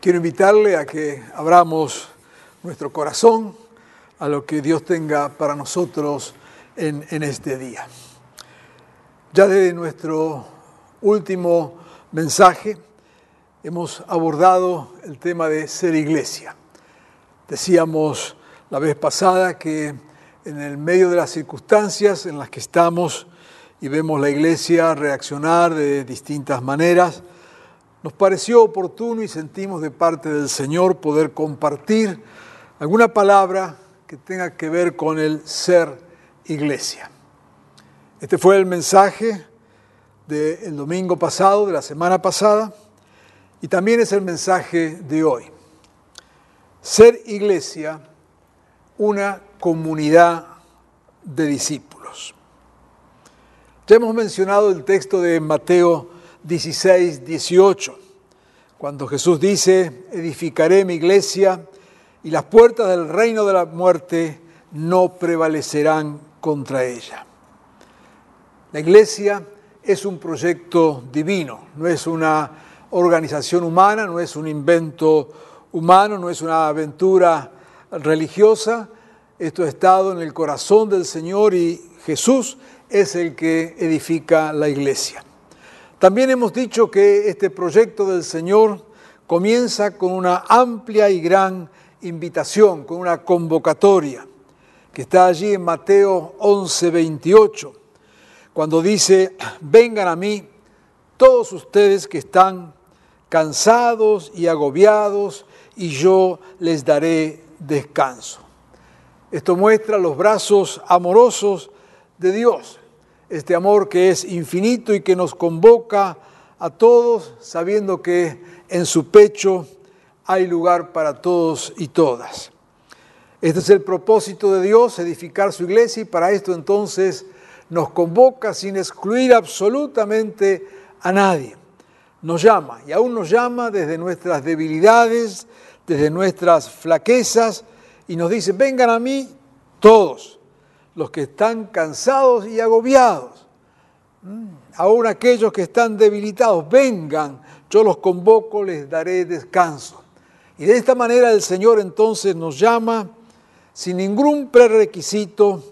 Quiero invitarle a que abramos nuestro corazón a lo que Dios tenga para nosotros en, este día. Ya desde nuestro último mensaje hemos abordado el tema de ser iglesia. Decíamos la vez pasada que en el medio de las circunstancias en las que estamos y vemos la iglesia reaccionar de distintas maneras, nos pareció oportuno y sentimos de parte del Señor poder compartir alguna palabra que tenga que ver con el ser iglesia. Este fue el mensaje del domingo pasado, de la semana pasada, y también es el mensaje de hoy. Ser iglesia, una comunidad de discípulos. Ya hemos mencionado el texto de Mateo 16, 18, cuando Jesús dice, edificaré mi iglesia y las puertas del reino de la muerte no prevalecerán contra ella. La iglesia es un proyecto divino, no es una organización humana, no es un invento humano, no es una aventura religiosa. Esto ha estado en el corazón del Señor y Jesús es el que edifica la iglesia. También hemos dicho que este proyecto del Señor comienza con una amplia y gran invitación, con una convocatoria, que está allí en Mateo 11, 28 cuando dice, vengan a mí todos ustedes que están cansados y agobiados, y yo les daré descanso. Esto muestra los brazos amorosos de Dios, este amor que es infinito y que nos convoca a todos, sabiendo que en su pecho hay lugar para todos y todas. Este es el propósito de Dios, edificar su iglesia, y para esto entonces nos convoca sin excluir absolutamente a nadie. Nos llama y aún nos llama desde nuestras debilidades, desde nuestras flaquezas y nos dice, vengan a mí todos los que están cansados y agobiados, Mm, aún aquellos que están debilitados, vengan, yo los convoco, les daré descanso. Y de esta manera el Señor entonces nos llama sin ningún prerequisito,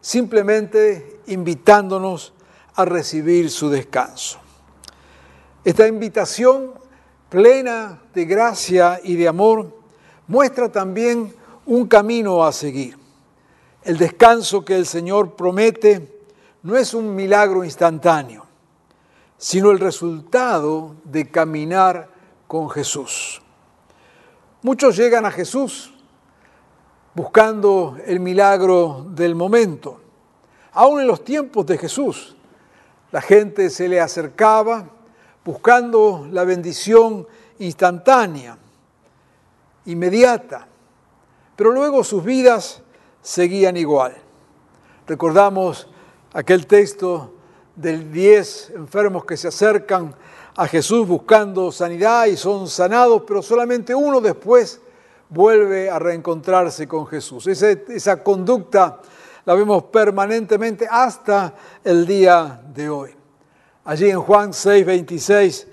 simplemente invitándonos a recibir su descanso. Esta invitación plena de gracia y de amor muestra también un camino a seguir. El descanso que el Señor promete no es un milagro instantáneo, sino el resultado de caminar con Jesús. Muchos llegan a Jesús buscando el milagro del momento. Aún en los tiempos de Jesús, la gente se le acercaba buscando la bendición instantánea, inmediata, pero luego sus vidas seguían igual. Recordamos aquel texto del 10 enfermos que se acercan a Jesús buscando sanidad y son sanados, pero solamente uno después vuelve a reencontrarse con Jesús. Esa, esa conducta la vemos permanentemente hasta el día de hoy. Allí en Juan 6, 26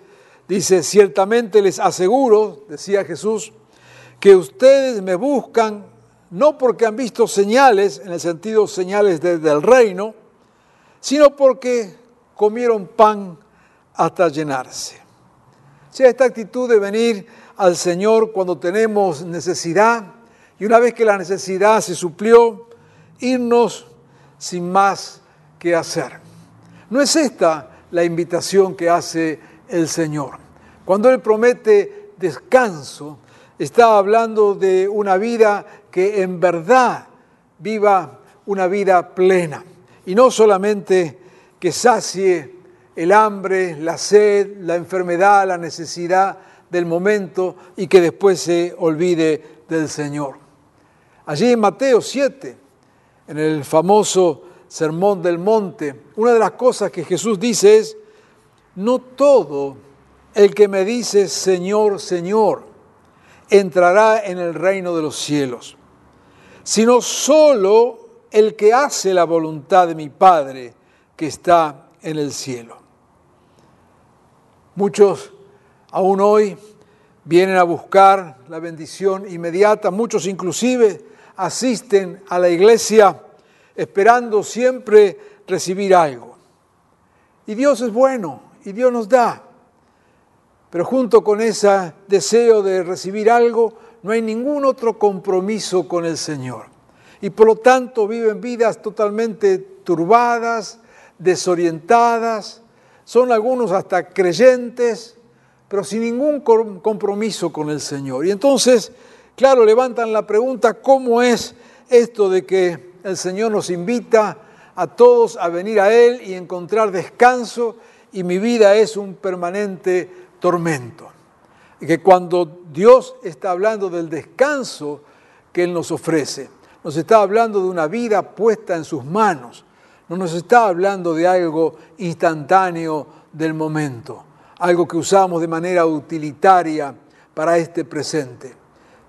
dice, ciertamente les aseguro, decía Jesús, que ustedes me buscan no porque han visto señales, en el sentido señales desde el reino, sino porque comieron pan hasta llenarse. O sea, esta actitud de venir al Señor cuando tenemos necesidad y una vez que la necesidad se suplió, irnos sin más que hacer. No es esta la invitación que hace el Señor. Cuando Él promete descanso, está hablando de una vida que en verdad viva una vida plena. Y no solamente que sacie el hambre, la sed, la enfermedad, la necesidad del momento y que después se olvide del Señor. Allí en Mateo 7, en el famoso Sermón del Monte, una de las cosas que Jesús dice es, no todo el que me dice Señor, Señor, entrará en el reino de los cielos, sino solo el que hace la voluntad de mi Padre que está en el cielo. Muchos aún hoy vienen a buscar la bendición inmediata, muchos inclusive asisten a la iglesia esperando siempre recibir algo. Y Dios es bueno y Dios nos da. Pero junto con ese deseo de recibir algo, no hay ningún otro compromiso con el Señor. Y por lo tanto viven vidas totalmente turbadas, desorientadas, son algunos hasta creyentes, pero sin ningún compromiso con el Señor. Y entonces, claro, levantan la pregunta, ¿cómo es esto de que el Señor nos invita a todos a venir a Él y encontrar descanso y mi vida es un permanente tormento? Que cuando Dios está hablando del descanso que Él nos ofrece, nos está hablando de una vida puesta en sus manos, no nos está hablando de algo instantáneo del momento, algo que usamos de manera utilitaria para este presente,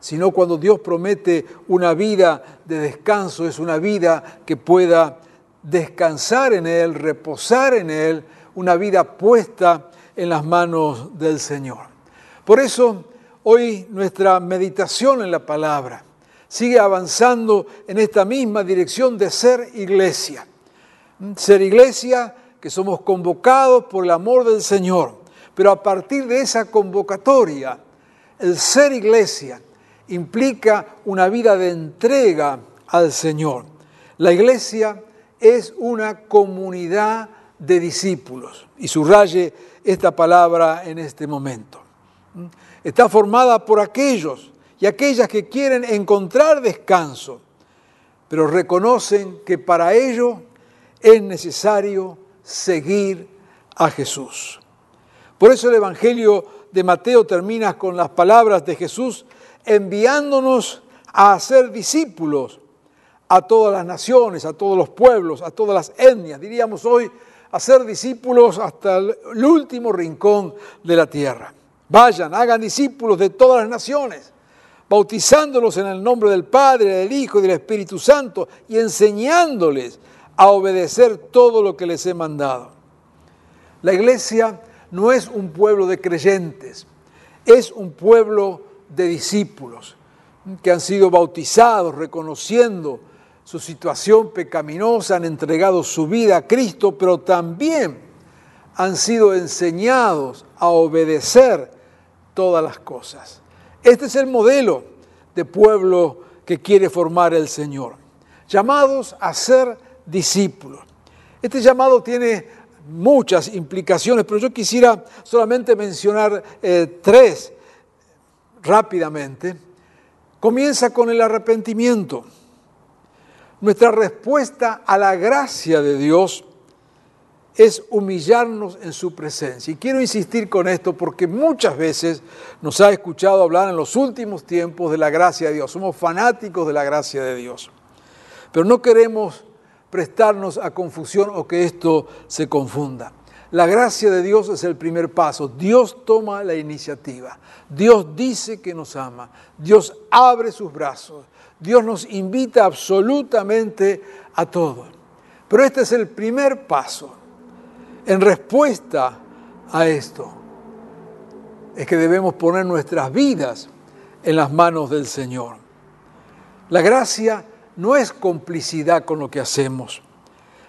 sino cuando Dios promete una vida de descanso, es una vida que pueda descansar en Él, reposar en Él, una vida puesta en las manos del Señor. Por eso hoy nuestra meditación en la palabra sigue avanzando en esta misma dirección de ser iglesia ser iglesia, que somos convocados por el amor del Señor. Pero a partir de esa convocatoria, el ser iglesia implica una vida de entrega al Señor. La iglesia es una comunidad de discípulos. Y subraye esta palabra en este momento. Está formada por aquellos y aquellas que quieren encontrar descanso, pero reconocen que para ello es necesario seguir a Jesús. Por eso el Evangelio de Mateo termina con las palabras de Jesús enviándonos a hacer discípulos a todas las naciones, a todos los pueblos, a todas las etnias, diríamos hoy, a ser discípulos hasta el último rincón de la tierra. Vayan, hagan discípulos de todas las naciones, bautizándolos en el nombre del Padre, del Hijo y del Espíritu Santo y enseñándoles a obedecer todo lo que les he mandado. La iglesia no es un pueblo de creyentes, es un pueblo de discípulos que han sido bautizados reconociendo su situación pecaminosa, han entregado su vida a Cristo, pero también han sido enseñados a obedecer todas las cosas. Este es el modelo de pueblo que quiere formar el Señor, llamados a ser discípulos. Este llamado tiene muchas implicaciones, pero yo quisiera solamente mencionar eh, tres rápidamente. Comienza con el arrepentimiento. Nuestra respuesta a la gracia de Dios es humillarnos en su presencia. Y quiero insistir con esto porque muchas veces nos ha escuchado hablar en los últimos tiempos de la gracia de Dios. Somos fanáticos de la gracia de Dios. Pero no queremos prestarnos a confusión o que esto se confunda. La gracia de Dios es el primer paso. Dios toma la iniciativa. Dios dice que nos ama. Dios abre sus brazos. Dios nos invita absolutamente a todo. Pero este es el primer paso. En respuesta a esto, es que debemos poner nuestras vidas en las manos del Señor. La gracia no es complicidad con lo que hacemos.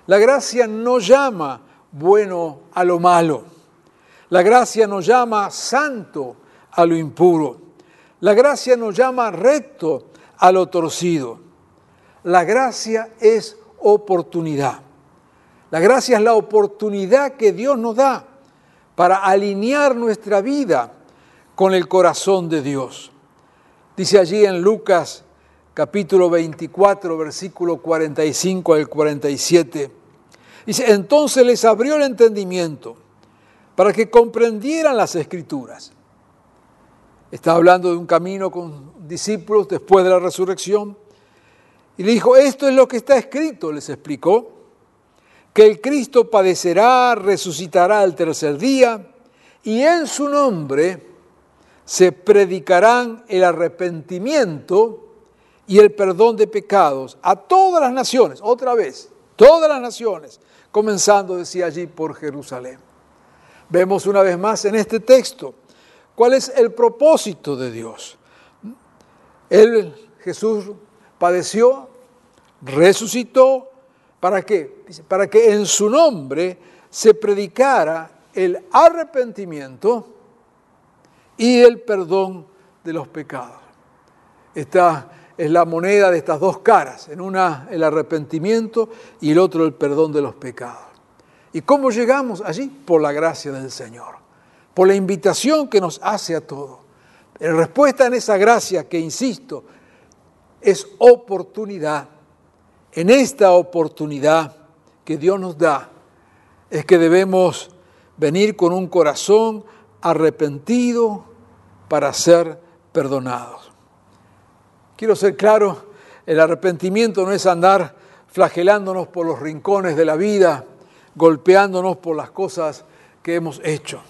La gracia no llama bueno a lo malo. La gracia nos llama santo a lo impuro. La gracia nos llama recto a lo torcido. La gracia es oportunidad. La gracia es la oportunidad que Dios nos da para alinear nuestra vida con el corazón de Dios. Dice allí en Lucas capítulo 24, versículo 45 al 47. Dice, entonces les abrió el entendimiento para que comprendieran las escrituras. Está hablando de un camino con discípulos después de la resurrección. Y le dijo, esto es lo que está escrito, les explicó, que el Cristo padecerá, resucitará al tercer día, y en su nombre se predicarán el arrepentimiento y el perdón de pecados a todas las naciones, otra vez, todas las naciones, comenzando, decía allí, por Jerusalén. Vemos una vez más en este texto cuál es el propósito de Dios. Él, Jesús, padeció, resucitó, ¿para qué? Para que en su nombre se predicara el arrepentimiento y el perdón de los pecados. Esta es la moneda de estas dos caras, en una el arrepentimiento y el otro el perdón de los pecados. ¿Y cómo llegamos allí? Por la gracia del Señor, por la invitación que nos hace a todo. En respuesta en esa gracia que, insisto, es oportunidad, en esta oportunidad que Dios nos da, es que debemos venir con un corazón arrepentido para ser perdonados. Quiero ser claro, el arrepentimiento no es andar flagelándonos por los rincones de la vida, golpeándonos por las cosas que hemos hecho.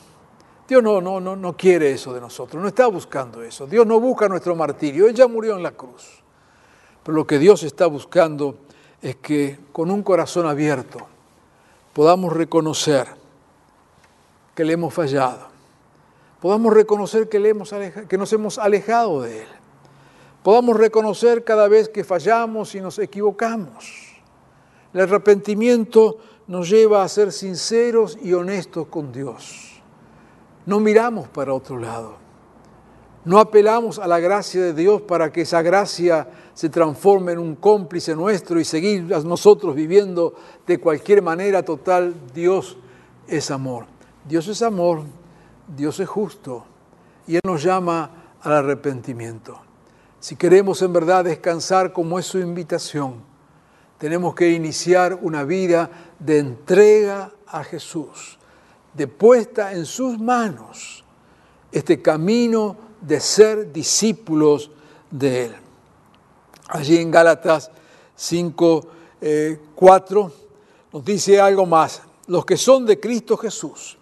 Dios no, no, no, no quiere eso de nosotros, no está buscando eso. Dios no busca nuestro martirio, Él ya murió en la cruz. Pero lo que Dios está buscando es que con un corazón abierto podamos reconocer que le hemos fallado, podamos reconocer que, le hemos que nos hemos alejado de Él podamos reconocer cada vez que fallamos y nos equivocamos. El arrepentimiento nos lleva a ser sinceros y honestos con Dios. No miramos para otro lado. No apelamos a la gracia de Dios para que esa gracia se transforme en un cómplice nuestro y seguir nosotros viviendo de cualquier manera total. Dios es amor. Dios es amor, Dios es justo y Él nos llama al arrepentimiento. Si queremos en verdad descansar como es su invitación, tenemos que iniciar una vida de entrega a Jesús, de puesta en sus manos este camino de ser discípulos de Él. Allí en Gálatas 5, 4 eh, nos dice algo más. Los que son de Cristo Jesús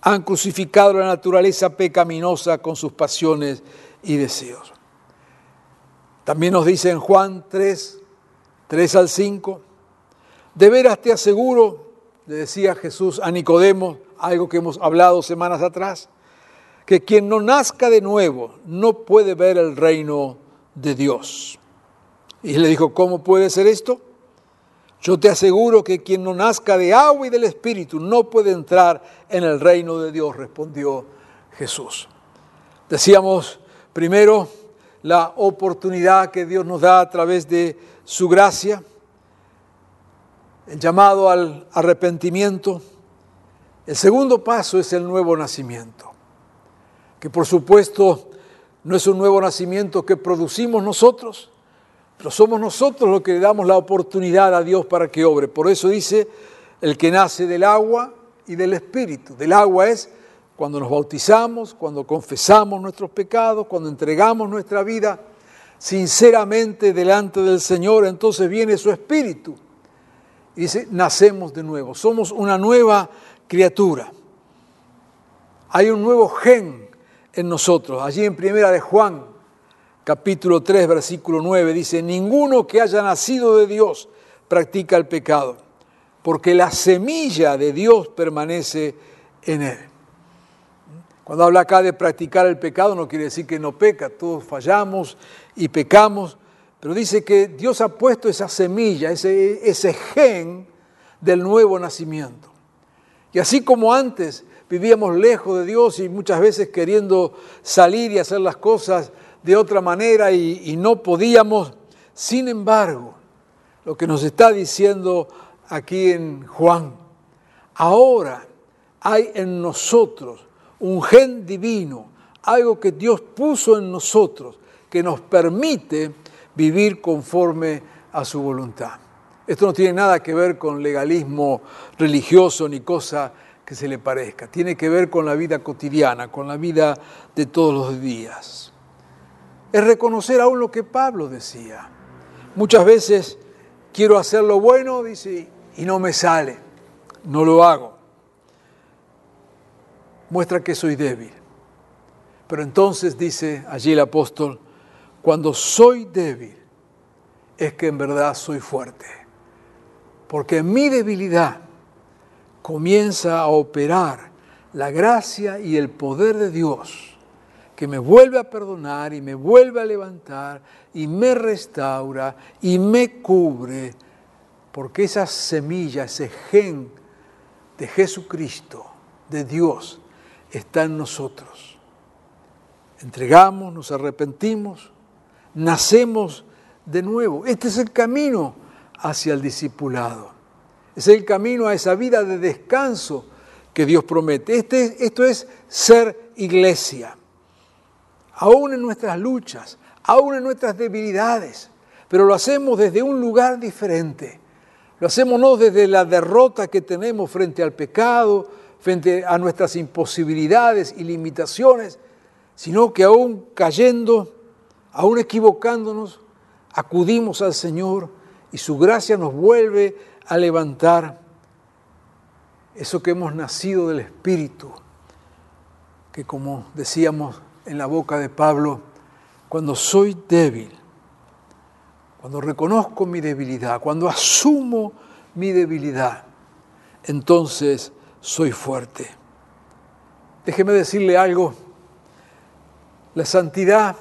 han crucificado la naturaleza pecaminosa con sus pasiones y deseos. También nos dice en Juan 3, 3 al 5, de veras te aseguro, le decía Jesús a Nicodemo, algo que hemos hablado semanas atrás, que quien no nazca de nuevo no puede ver el reino de Dios. Y le dijo, ¿cómo puede ser esto? Yo te aseguro que quien no nazca de agua y del Espíritu no puede entrar en el reino de Dios, respondió Jesús. Decíamos primero, la oportunidad que Dios nos da a través de su gracia, el llamado al arrepentimiento. El segundo paso es el nuevo nacimiento, que por supuesto no es un nuevo nacimiento que producimos nosotros, pero somos nosotros los que le damos la oportunidad a Dios para que obre. Por eso dice, el que nace del agua y del espíritu. Del agua es cuando nos bautizamos, cuando confesamos nuestros pecados, cuando entregamos nuestra vida sinceramente delante del Señor, entonces viene su Espíritu. Y dice, nacemos de nuevo, somos una nueva criatura. Hay un nuevo gen en nosotros. Allí en primera de Juan, capítulo 3, versículo 9, dice, ninguno que haya nacido de Dios practica el pecado, porque la semilla de Dios permanece en él. Cuando habla acá de practicar el pecado no quiere decir que no peca, todos fallamos y pecamos, pero dice que Dios ha puesto esa semilla, ese, ese gen del nuevo nacimiento. Y así como antes vivíamos lejos de Dios y muchas veces queriendo salir y hacer las cosas de otra manera y, no podíamos, sin embargo, lo que nos está diciendo aquí en Juan, ahora hay en nosotros un gen divino, algo que Dios puso en nosotros, que nos permite vivir conforme a su voluntad. Esto no tiene nada que ver con legalismo religioso ni cosa que se le parezca. Tiene que ver con la vida cotidiana, con la vida de todos los días. Es reconocer aún lo que Pablo decía. Muchas veces quiero hacer lo bueno, dice, y no me sale, no lo hago. Muestra que soy débil. Pero entonces dice allí el apóstol, cuando soy débil, es que en verdad soy fuerte. Porque en mi debilidad comienza a operar la gracia y el poder de Dios, que me vuelve a perdonar y me vuelve a levantar y me restaura y me cubre, porque esa semilla, ese gen de Jesucristo, de Dios, está en nosotros. Entregamos, nos arrepentimos, nacemos de nuevo. Este es el camino hacia el discipulado. Es el camino a esa vida de descanso que Dios promete. Este, esto es ser iglesia. Aún en nuestras luchas, aún en nuestras debilidades, pero lo hacemos desde un lugar diferente. Lo hacemos no desde la derrota que tenemos frente al pecado, frente a nuestras imposibilidades y limitaciones, sino que aún cayendo, aún equivocándonos, acudimos al Señor y su gracia nos vuelve a levantar eso que hemos nacido del Espíritu, que como decíamos en la boca de Pablo, cuando soy débil, cuando reconozco mi debilidad, cuando asumo mi debilidad, entonces soy fuerte. Déjeme decirle algo, la santidad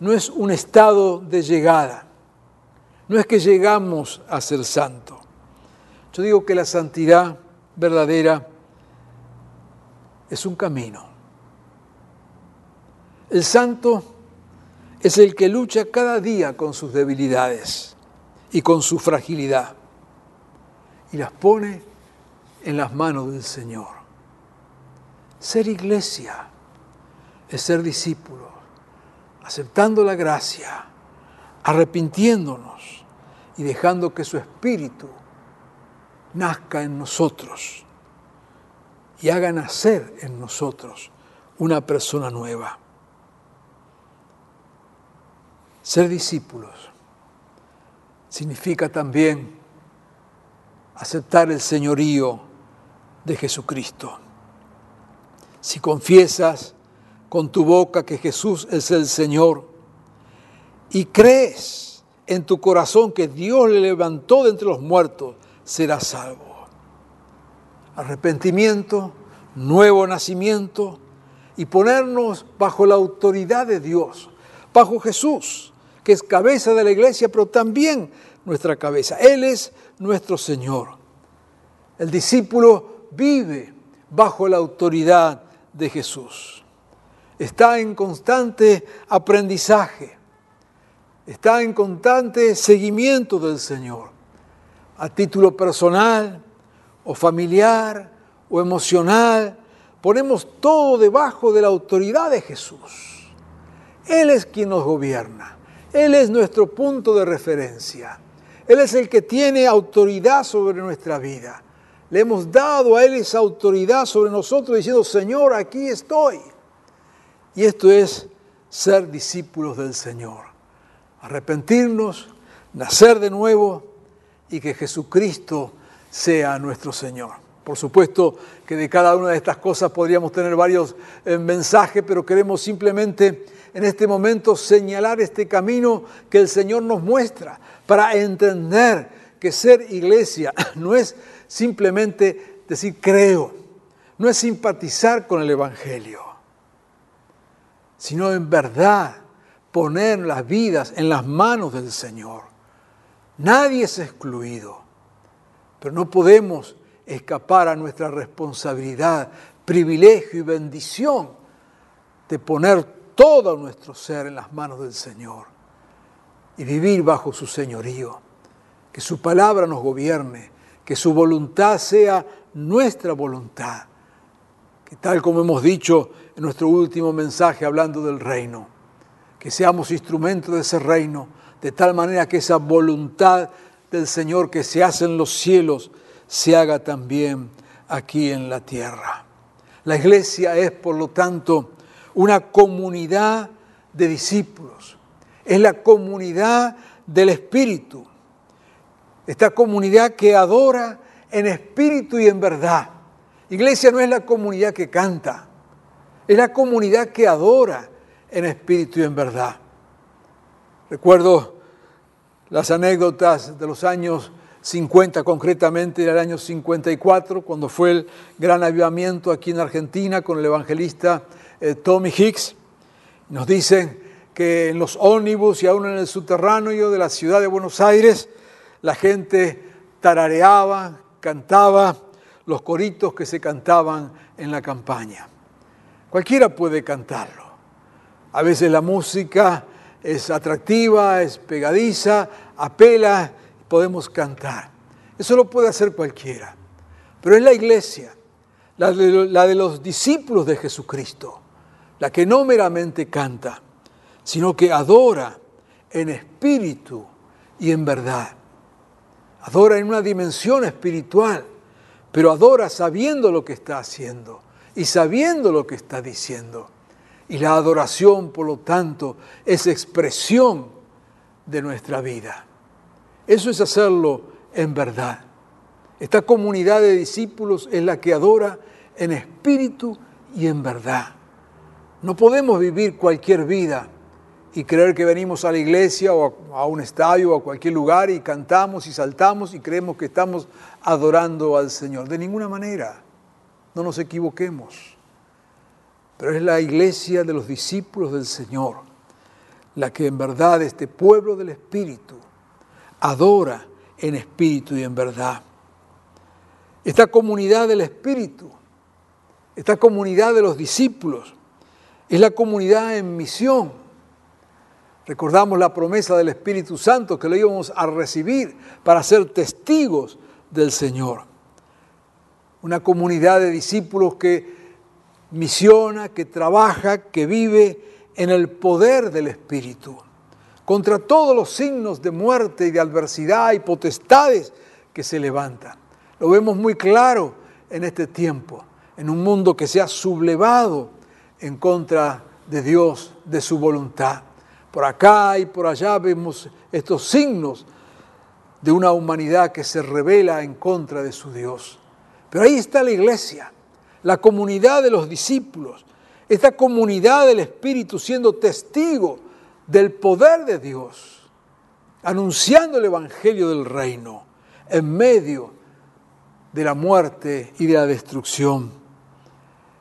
no es un estado de llegada, no es que llegamos a ser santo. Yo digo que la santidad verdadera es un camino. El santo es el que lucha cada día con sus debilidades y con su fragilidad y las pone en las manos del Señor. Ser iglesia es ser discípulo aceptando la gracia, arrepintiéndonos y dejando que su espíritu nazca en nosotros y haga nacer en nosotros una persona nueva. Ser discípulos significa también aceptar el señorío de Jesucristo. Si confiesas con tu boca que Jesús es el Señor y crees en tu corazón que Dios le levantó de entre los muertos, serás salvo. Arrepentimiento, nuevo nacimiento y ponernos bajo la autoridad de Dios, bajo Jesús, que es cabeza de la iglesia, pero también nuestra cabeza. Él es nuestro Señor. El discípulo vive bajo la autoridad de Jesús está en constante aprendizaje, está en constante seguimiento del Señor, a título personal o familiar o emocional. Ponemos todo debajo de la autoridad de Jesús. Él es quien nos gobierna. Él es nuestro punto de referencia. Él es el que tiene autoridad sobre nuestra vida. Le hemos dado a Él esa autoridad sobre nosotros diciendo, Señor, aquí estoy. Y esto es ser discípulos del Señor. Arrepentirnos, nacer de nuevo y que Jesucristo sea nuestro Señor. Por supuesto que de cada una de estas cosas podríamos tener varios eh, mensajes, pero queremos simplemente en este momento señalar este camino que el Señor nos muestra para entender que ser iglesia no es simplemente decir creo, no es simpatizar con el Evangelio sino en verdad poner las vidas en las manos del Señor. Nadie es excluido, pero no podemos escapar a nuestra responsabilidad, privilegio y bendición de poner todo nuestro ser en las manos del Señor y vivir bajo su señorío. Que su palabra nos gobierne, que su voluntad sea nuestra voluntad. Que tal como hemos dicho nuestro último mensaje hablando del reino. Que seamos instrumentos de ese reino, de tal manera que esa voluntad del Señor que se hace en los cielos se haga también aquí en la tierra. La iglesia es, por lo tanto, una comunidad de discípulos, es la comunidad del Espíritu, esta comunidad que adora en espíritu y en verdad. Iglesia no es la comunidad que canta, es la comunidad que adora en espíritu y en verdad. Recuerdo las anécdotas de los años 50, concretamente del año 54, cuando fue el gran avivamiento aquí en Argentina con el evangelista eh, Tommy Hicks. Nos dicen que en los ómnibus y aún en el subterráneo de la ciudad de Buenos Aires, la gente tarareaba, cantaba los coritos que se cantaban en la campaña. Cualquiera puede cantarlo. A veces la música es atractiva, es pegadiza, apela, podemos cantar. Eso lo puede hacer cualquiera. Pero es la iglesia, la de, los discípulos de Jesucristo, la que no meramente canta, sino que adora en espíritu y en verdad. Adora en una dimensión espiritual, pero adora sabiendo lo que está haciendo y sabiendo lo que está diciendo. Y la adoración, por lo tanto, es expresión de nuestra vida. Eso es hacerlo en verdad. Esta comunidad de discípulos es la que adora en espíritu y en verdad. No podemos vivir cualquier vida y creer que venimos a la iglesia o a un estadio o a cualquier lugar y cantamos y saltamos y creemos que estamos adorando al Señor. De ninguna manera. No nos equivoquemos pero es la iglesia de los discípulos del Señor la que en verdad este pueblo del Espíritu adora en espíritu y en verdad. Esta comunidad del Espíritu, esta comunidad de los discípulos, es la comunidad en misión. Recordamos la promesa del Espíritu Santo que lo íbamos a recibir para ser testigos del Señor. Una comunidad de discípulos que misiona, que trabaja, que vive en el poder del Espíritu, contra todos los signos de muerte y de adversidad y potestades que se levantan. Lo vemos muy claro en este tiempo, en un mundo que se ha sublevado en contra de Dios, de su voluntad. Por acá y por allá vemos estos signos de una humanidad que se revela en contra de su Dios. Pero ahí está la iglesia, la comunidad de los discípulos, esta comunidad del Espíritu siendo testigo del poder de Dios, anunciando el Evangelio del reino en medio de la muerte y de la destrucción.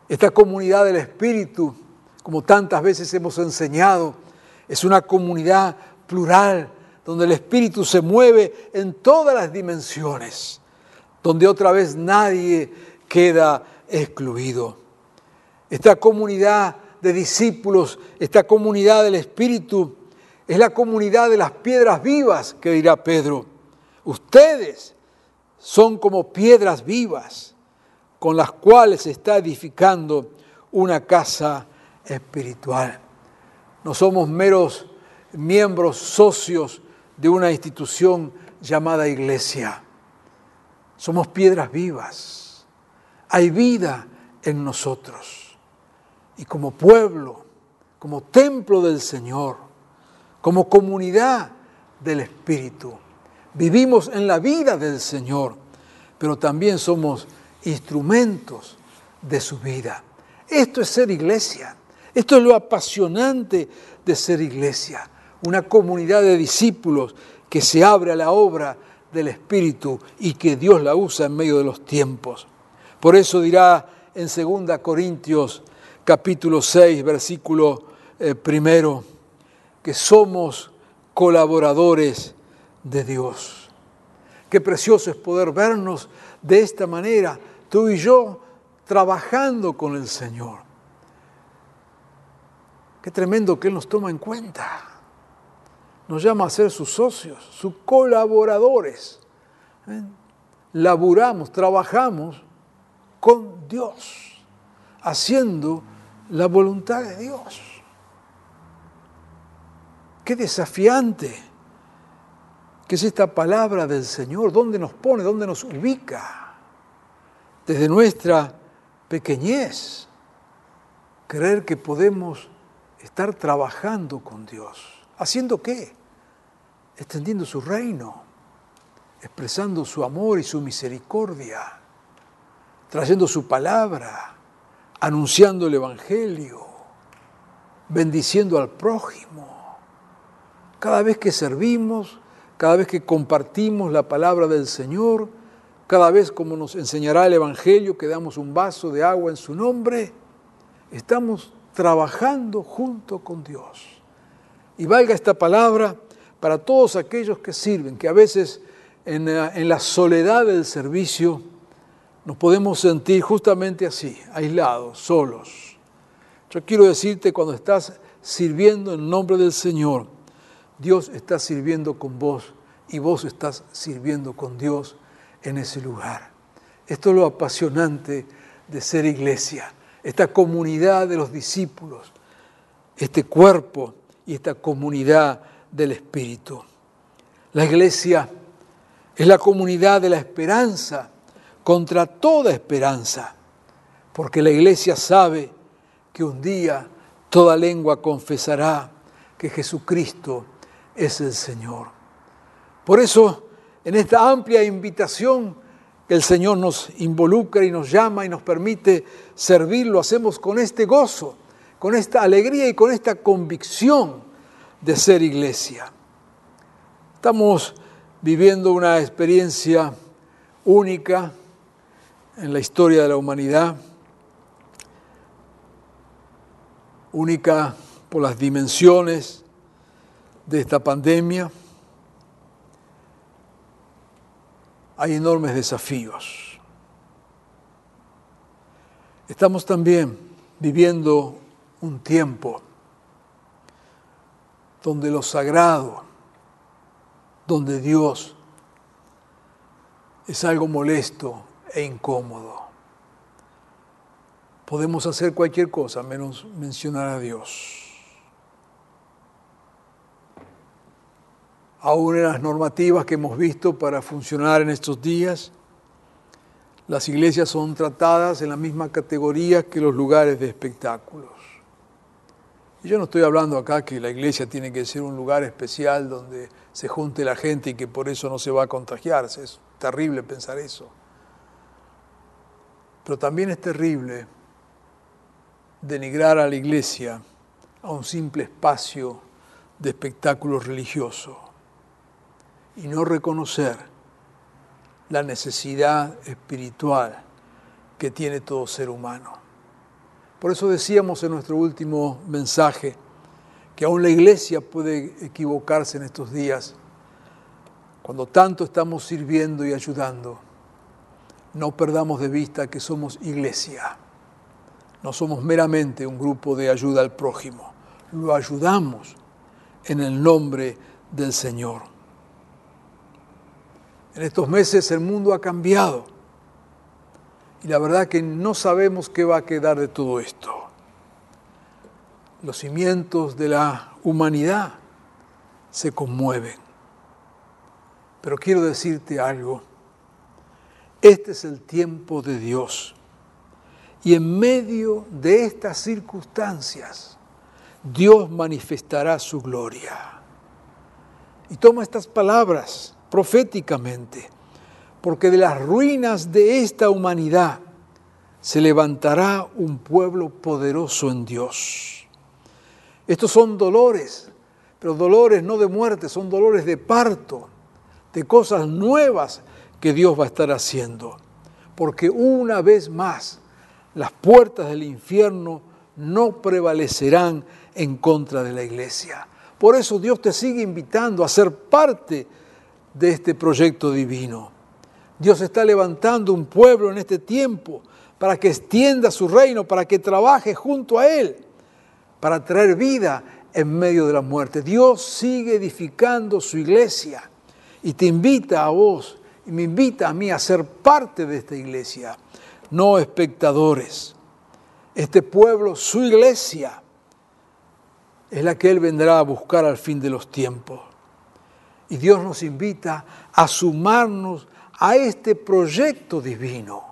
Esta comunidad del Espíritu, como tantas veces hemos enseñado, es una comunidad plural, donde el Espíritu se mueve en todas las dimensiones, donde otra vez nadie queda excluido. Esta comunidad de discípulos, esta comunidad del Espíritu, es la comunidad de las piedras vivas, que dirá Pedro. Ustedes son como piedras vivas con las cuales se está edificando una casa espiritual. No somos meros miembros socios de una institución llamada iglesia. Somos piedras vivas hay vida en nosotros. Y como pueblo, como templo del Señor, como comunidad del Espíritu, vivimos en la vida del Señor, pero también somos instrumentos de su vida. Esto es ser iglesia. Esto es lo apasionante de ser iglesia. Una comunidad de discípulos que se abre a la obra del Espíritu y que Dios la usa en medio de los tiempos. Por eso dirá en 2 Corintios capítulo 6, versículo eh, primero, que somos colaboradores de Dios. Qué precioso es poder vernos de esta manera, tú y yo, trabajando con el Señor. Qué tremendo que Él nos toma en cuenta. Nos llama a ser sus socios, sus colaboradores. ¿Eh? Laburamos, trabajamos con Dios, haciendo la voluntad de Dios. Qué desafiante que es esta palabra del Señor, dónde nos pone, dónde nos ubica, desde nuestra pequeñez, creer que podemos estar trabajando con Dios. ¿Haciendo qué? Extendiendo su reino, expresando su amor y su misericordia, trayendo su palabra, anunciando el Evangelio, bendiciendo al prójimo. Cada vez que servimos, cada vez que compartimos la palabra del Señor, cada vez como nos enseñará el Evangelio que damos un vaso de agua en su nombre, estamos trabajando junto con Dios. Y valga esta palabra para todos aquellos que sirven, que a veces en la, en la soledad del servicio nos podemos sentir justamente así, aislados, solos. Yo quiero decirte, cuando estás sirviendo en nombre del Señor, Dios está sirviendo con vos y vos estás sirviendo con Dios en ese lugar. Esto es lo apasionante de ser iglesia, esta comunidad de los discípulos, este cuerpo y esta comunidad del Espíritu. La iglesia es la comunidad de la esperanza contra toda esperanza, porque la iglesia sabe que un día toda lengua confesará que Jesucristo es el Señor. Por eso, en esta amplia invitación que el Señor nos involucra y nos llama y nos permite servir, lo hacemos con este gozo, con esta alegría y con esta convicción de ser iglesia. Estamos viviendo una experiencia única en la historia de la humanidad, única por las dimensiones de esta pandemia. Hay enormes desafíos. Estamos también viviendo un tiempo donde lo sagrado, donde Dios es algo molesto e incómodo. Podemos hacer cualquier cosa menos mencionar a Dios. Aún en las normativas que hemos visto para funcionar en estos días, las iglesias son tratadas en la misma categoría que los lugares de espectáculos. Y yo no estoy hablando acá que la iglesia tiene que ser un lugar especial donde se junte la gente y que por eso no se va a contagiarse. Es terrible pensar eso. Pero también es terrible denigrar a la iglesia a un simple espacio de espectáculo religioso y no reconocer la necesidad espiritual que tiene todo ser humano. Por eso decíamos en nuestro último mensaje que aún la iglesia puede equivocarse en estos días, cuando tanto estamos sirviendo y ayudando no perdamos de vista que somos iglesia. No somos meramente un grupo de ayuda al prójimo. Lo ayudamos en el nombre del Señor. En estos meses el mundo ha cambiado y la verdad que no sabemos qué va a quedar de todo esto. Los cimientos de la humanidad se conmueven. Pero quiero decirte algo este es el tiempo de Dios. Y en medio de estas circunstancias, Dios manifestará su gloria. Y toma estas palabras proféticamente, porque de las ruinas de esta humanidad se levantará un pueblo poderoso en Dios. Estos son dolores, pero dolores no de muerte, son dolores de parto, de cosas nuevas que Dios va a estar haciendo. Porque una vez más las puertas del infierno no prevalecerán en contra de la iglesia. Por eso Dios te sigue invitando a ser parte de este proyecto divino. Dios está levantando un pueblo en este tiempo para que extienda su reino, para que trabaje junto a Él, para traer vida en medio de la muerte. Dios sigue edificando su iglesia y te invita a vos y me invita a mí a ser parte de esta iglesia, no espectadores. Este pueblo, su iglesia, es la que Él vendrá a buscar al fin de los tiempos. Y Dios nos invita a sumarnos a este proyecto divino.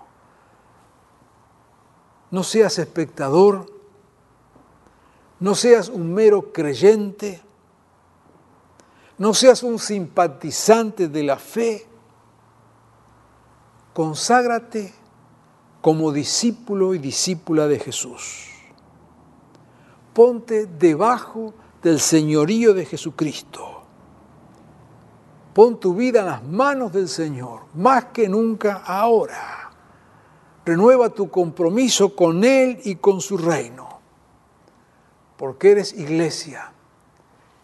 No seas espectador, no seas un mero creyente, no seas un simpatizante de la fe, conságrate como discípulo y discípula de Jesús. Ponte debajo del señorío de Jesucristo. Pon tu vida en las manos del Señor, más que nunca ahora. Renueva tu compromiso con Él y con su reino, porque eres iglesia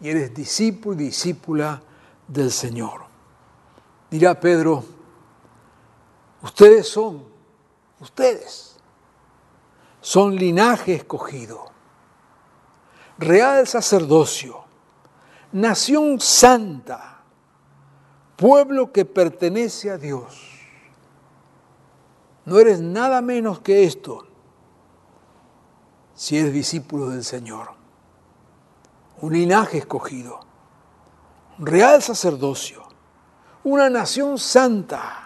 y eres discípulo y discípula del Señor. Dirá Pedro, ustedes son, ustedes, son linaje escogido, real sacerdocio, nación santa, pueblo que pertenece a Dios. No eres nada menos que esto si eres discípulo del Señor un linaje escogido, un real sacerdocio, una nación santa,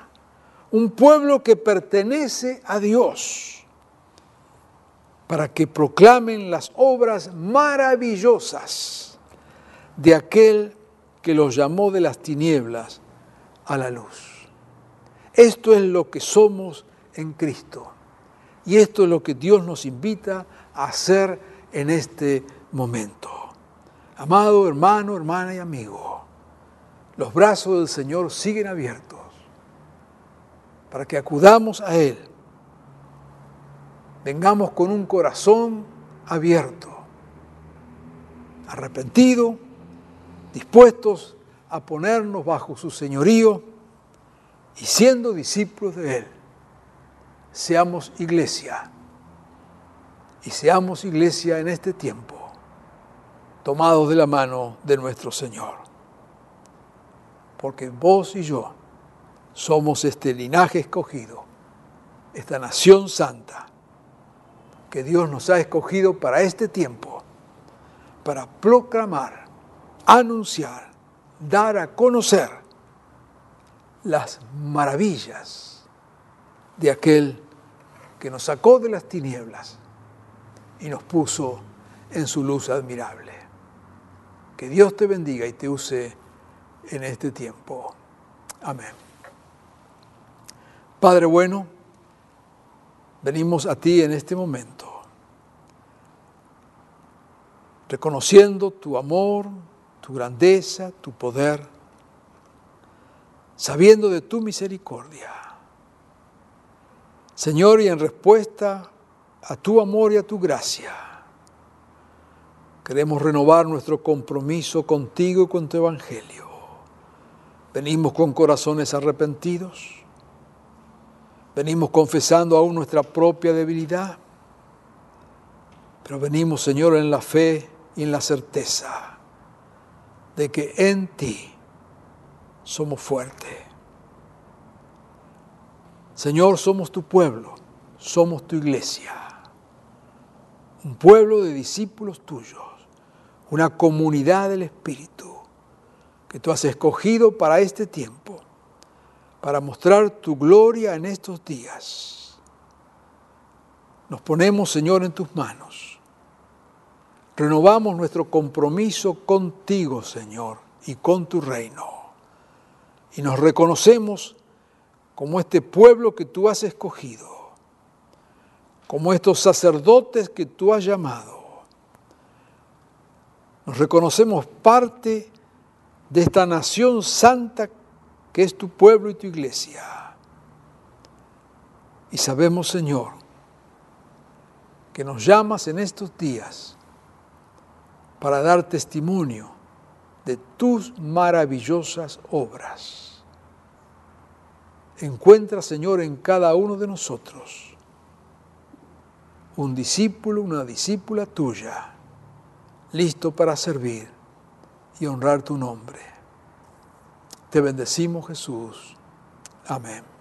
un pueblo que pertenece a Dios, para que proclamen las obras maravillosas de aquel que los llamó de las tinieblas a la luz. Esto es lo que somos en Cristo. Y esto es lo que Dios nos invita a hacer en este momento. Amado hermano, hermana y amigo, los brazos del Señor siguen abiertos para que acudamos a Él. Vengamos con un corazón abierto, arrepentido, dispuestos a ponernos bajo su señorío y siendo discípulos de Él, seamos iglesia. Y seamos iglesia en este tiempo tomados de la mano de nuestro Señor. Porque vos y yo somos este linaje escogido, esta nación santa, que Dios nos ha escogido para este tiempo, para proclamar, anunciar, dar a conocer las maravillas de aquel que nos sacó de las tinieblas y nos puso en su luz admirable. Que Dios te bendiga y te use en este tiempo. Amén. Padre bueno, venimos a ti en este momento, reconociendo tu amor, tu grandeza, tu poder, sabiendo de tu misericordia. Señor, y en respuesta a tu amor y a tu gracia, Queremos renovar nuestro compromiso contigo y con tu Evangelio. Venimos con corazones arrepentidos. Venimos confesando aún nuestra propia debilidad. Pero venimos, Señor, en la fe y en la certeza de que en ti somos fuertes. Señor, somos tu pueblo, somos tu iglesia, un pueblo de discípulos tuyos una comunidad del Espíritu que tú has escogido para este tiempo, para mostrar tu gloria en estos días. Nos ponemos, Señor, en tus manos. Renovamos nuestro compromiso contigo, Señor, y con tu reino. Y nos reconocemos como este pueblo que tú has escogido, como estos sacerdotes que tú has llamado nos reconocemos parte de esta nación santa que es tu pueblo y tu iglesia. Y sabemos, Señor, que nos llamas en estos días para dar testimonio de tus maravillosas obras. Encuentra, Señor, en cada uno de nosotros un discípulo, una discípula tuya listo para servir y honrar tu nombre. Te bendecimos Jesús. Amén.